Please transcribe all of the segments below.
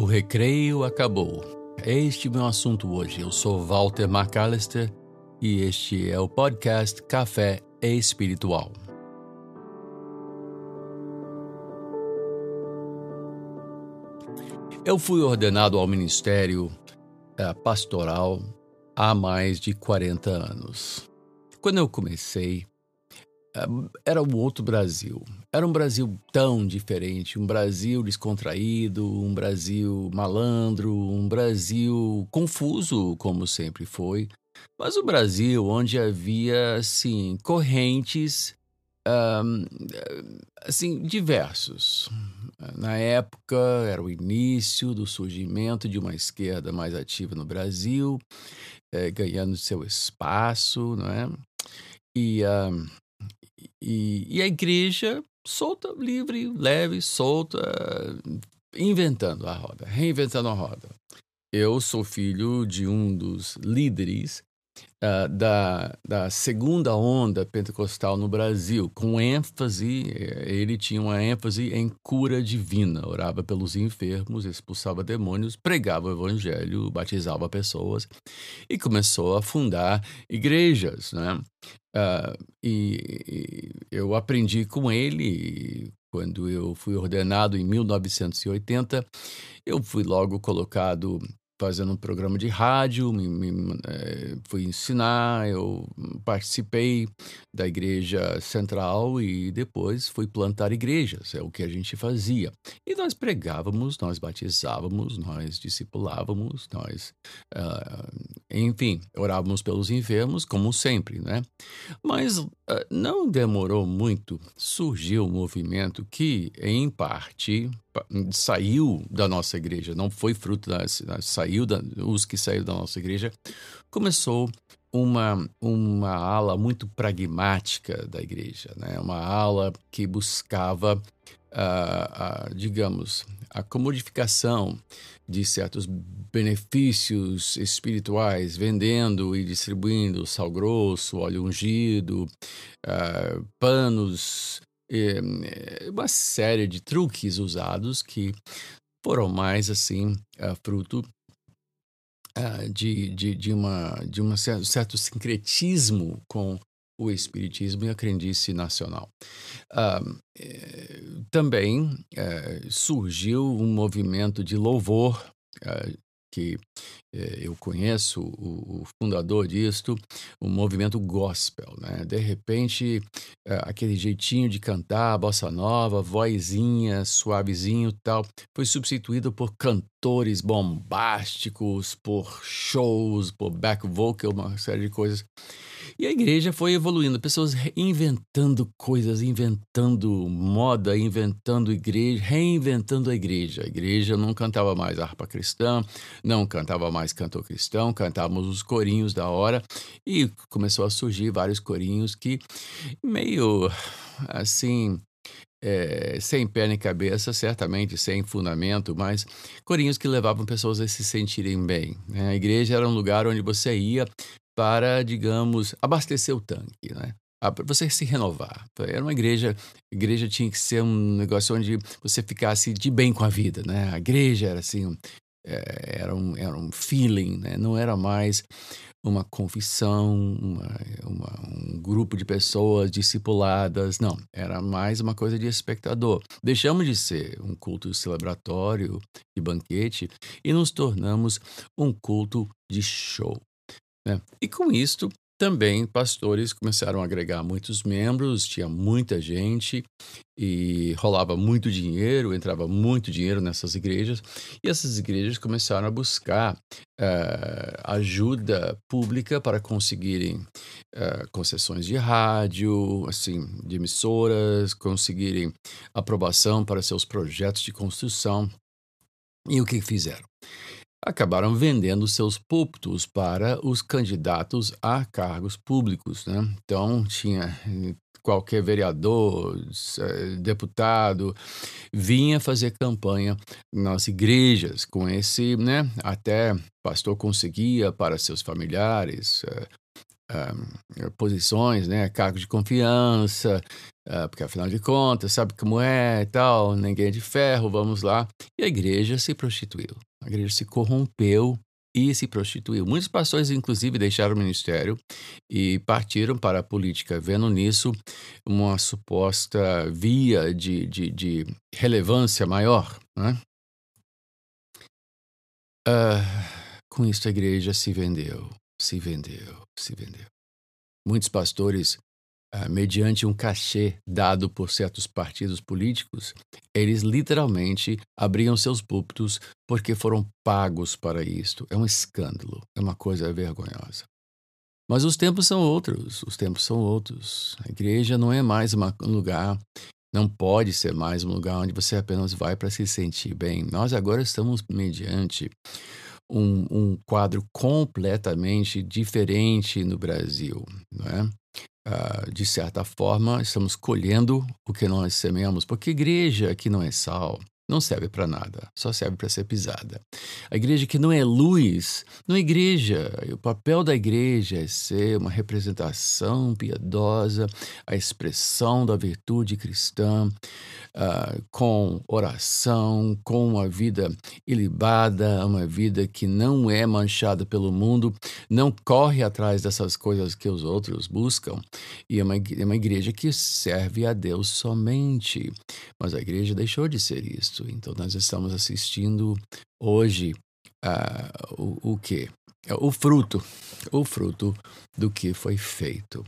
O recreio acabou. Este é o meu assunto hoje. Eu sou Walter McAllister e este é o podcast Café Espiritual. Eu fui ordenado ao ministério eh, pastoral há mais de 40 anos. Quando eu comecei, era um outro Brasil. Era um Brasil tão diferente, um Brasil descontraído, um Brasil malandro, um Brasil confuso, como sempre foi. Mas o Brasil onde havia, assim, correntes, assim, diversos. Na época, era o início do surgimento de uma esquerda mais ativa no Brasil, é, ganhando seu espaço, não é? E... e, e a igreja solta, livre, leve, solta, inventando a roda, reinventando a roda. Eu sou filho de um dos líderes uh, da, da segunda onda pentecostal no Brasil, com ênfase, eh, ele tinha uma ênfase em cura divina, orava pelos enfermos, expulsava demônios, pregava o evangelho, batizava pessoas e começou a fundar igrejas, né? Uh, e, e, eu aprendi com ele quando eu fui ordenado em 1980. Eu fui logo colocado fazendo um programa de rádio, me, me é, fui ensinar, eu participei da igreja central e depois fui plantar igrejas, é o que a gente fazia. E nós pregávamos, nós batizávamos, nós discipulávamos, nós, uh, enfim, orávamos pelos enfermos, como sempre, né? Mas uh, não demorou muito, surgiu um movimento que, em parte, saiu da nossa igreja, não foi fruto da, saiu da, os que saíram da nossa igreja, começou uma, uma ala muito pragmática da igreja, né? uma ala que buscava, uh, uh, digamos, a comodificação de certos benefícios espirituais, vendendo e distribuindo sal grosso, óleo ungido, uh, panos uma série de truques usados que foram mais assim uh, fruto uh, de, de, de, uma, de um certo sincretismo com o espiritismo e a crendice nacional. Uh, também surgiu um movimento de louvor que eh, eu conheço o, o, fundador disto, o movimento gospel, né? De repente, eh, aquele jeitinho de cantar, bossa nova, vozinha, suavezinho tal, foi substituído por cantores bombásticos, por shows, por back vocal, uma série de coisas. E a igreja foi evoluindo, pessoas inventando coisas, inventando moda, inventando igreja, reinventando a igreja. A igreja não cantava mais harpa cristã, não cantava mais cantor cristão, cantávamos os corinhos da hora e começou a surgir vários corinhos que meio assim é, sem pé nem cabeça, certamente sem fundamento, mas corinhos que levavam pessoas a se sentirem bem. Né? A igreja era um lugar onde você ia para, digamos, abastecer o tanque, né? para você se renovar. Era uma igreja, a igreja tinha que ser um negócio onde você ficasse de bem com a vida, né? A igreja era assim, era um, era um feeling, né? Não era mais uma confissão, uma, uma, um grupo de pessoas discipuladas, não. Era mais uma coisa de espectador. Deixamos de ser um culto celebratório e banquete e nos tornamos um culto de show. Né? E com isto, também pastores começaram a agregar muitos membros, tinha muita gente e rolava muito dinheiro, entrava muito dinheiro nessas igrejas, e essas igrejas começaram a buscar uh, ajuda pública para conseguirem uh, concessões de rádio, assim, de emissoras, conseguirem aprovação para seus projetos de construção. E o que fizeram? Acabaram vendendo seus púlpitos para os candidatos a cargos públicos. Né? Então, tinha eh, qualquer vereador, eh, deputado, vinha fazer campanha nas igrejas com esse, né? Até pastor conseguia para seus familiares, uh, posições, né, cargos de confiança, uh, porque afinal de contas, sabe como é e tal, ninguém é de ferro, vamos lá. E a igreja se prostituiu, a igreja se corrompeu e se prostituiu. Muitos pastores, inclusive, deixaram o ministério e partiram para a política, vendo nisso uma suposta via de, de, de relevância maior. Né? Uh, com isso, a igreja se vendeu, se vendeu, se vendeu. Muitos pastores, uh, mediante um cachê dado por certos partidos políticos, eles literalmente abriam seus púlpitos porque foram pagos para isto. É um escândalo, é uma coisa vergonhosa. Mas os tempos são outros, os tempos são outros. A igreja não é mais um lugar, não pode ser mais um lugar onde você apenas vai para se sentir bem. Nós agora estamos mediante um, um quadro completamente diferente no Brasil, não é? Uh, de certa forma, estamos colhendo o que nós semeamos, porque igreja que não é sal, não serve para nada, só serve para ser pisada. A igreja que não é luz, não é igreja. O papel da igreja é ser uma representação piedosa, a expressão da virtude cristã, uh, com oração, com uma vida ilibada, uma vida que não é manchada pelo mundo, não corre atrás dessas coisas que os outros buscam. E é uma, é uma igreja que serve a Deus somente. Mas a igreja deixou de ser isso. Então, nós estamos assistindo hoje uh, o, o que? O fruto, o fruto do que foi feito.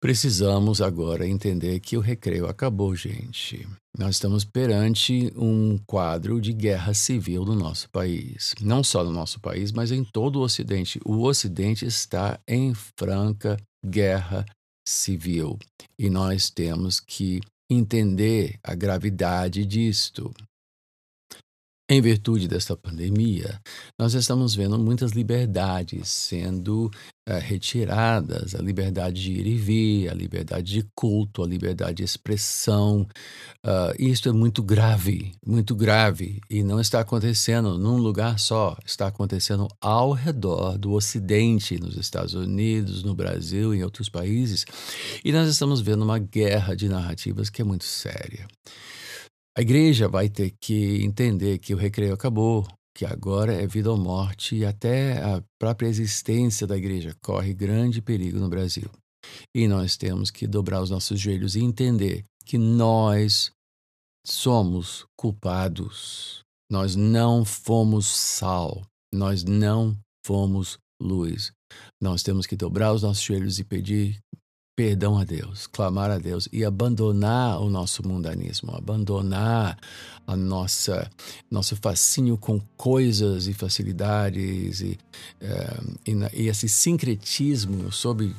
Precisamos agora entender que o recreio acabou, gente. Nós estamos perante um quadro de guerra civil no nosso país. Não só no nosso país, mas em todo o Ocidente. O Ocidente está em franca guerra civil. E nós temos que entender a gravidade disto. Em virtude desta pandemia, nós estamos vendo muitas liberdades sendo uh, retiradas: a liberdade de ir e vir, a liberdade de culto, a liberdade de expressão. Uh, isso é muito grave, muito grave. E não está acontecendo num lugar só, está acontecendo ao redor do Ocidente, nos Estados Unidos, no Brasil em outros países. E nós estamos vendo uma guerra de narrativas que é muito séria. A igreja vai ter que entender que o recreio acabou, que agora é vida ou morte e até a própria existência da igreja corre grande perigo no Brasil. E nós temos que dobrar os nossos joelhos e entender que nós somos culpados. Nós não fomos sal, nós não fomos luz. Nós temos que dobrar os nossos joelhos e pedir perdão a Deus, clamar a Deus e abandonar o nosso mundanismo, abandonar a nossa nosso fascínio com coisas e facilidades e, eh, e, e, esse sincretismo sobre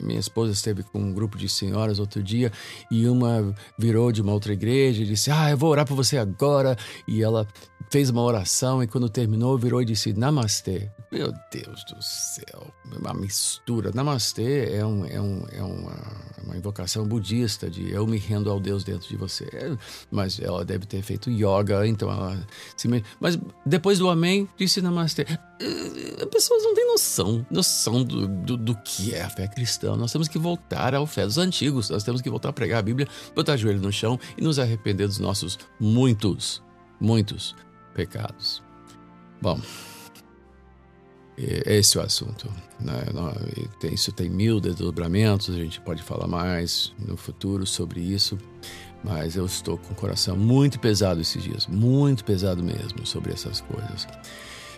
minha esposa esteve com um grupo de senhoras outro dia e uma virou de uma outra igreja e disse ah eu vou orar por você agora. E ela fez uma oração e quando terminou virou e disse namastê meu Deus do céu uma mistura namastê é um, é um, é uma, uma invocação budista de eu me rendo ao Deus dentro de você mas ela deve ter feito yoga, então ela se Mas depois do amém, disse namastê. Eh, as pessoas não têm noção, noção do, do, do, que é a fé cristã. Nós temos que voltar à fé dos antigos, nós temos que voltar a pregar a Bíblia, botar o joelho no chão e nos arrepender dos nossos muitos, muitos pecados. Bom, esse é o assunto. Né? Isso tem mil desdobramentos, a gente pode falar mais no futuro sobre isso. Mas eu estou com o coração muito pesado esses dias, muito pesado mesmo sobre essas coisas.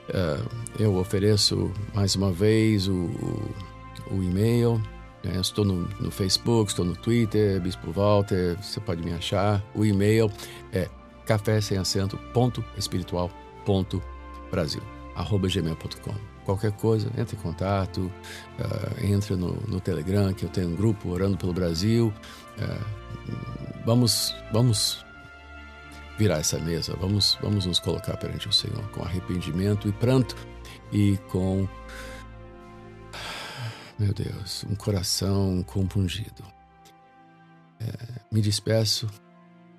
Uh, eu ofereço mais uma vez o, o, o e-mail. Né? Estou no, no, Facebook, estou no Twitter, Bispo Walter, você pode me achar. O e-mail é café sem acento, ponto espiritual, ponto Brasil, arroba gmail.com. Qualquer coisa, entre em contato, uh, entra no, no, Telegram, que eu tenho um grupo orando pelo Brasil. Uh, Vamos, vamos virar essa mesa, vamos, vamos nos colocar perante o Senhor com arrependimento e pranto e com, meu Deus, um coração compungido. É, me despeço,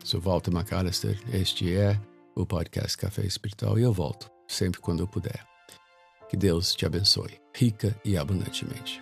sou Walter McAllister, este é o podcast Café Espiritual e eu volto sempre quando eu puder. Que Deus te abençoe, rica e abundantemente.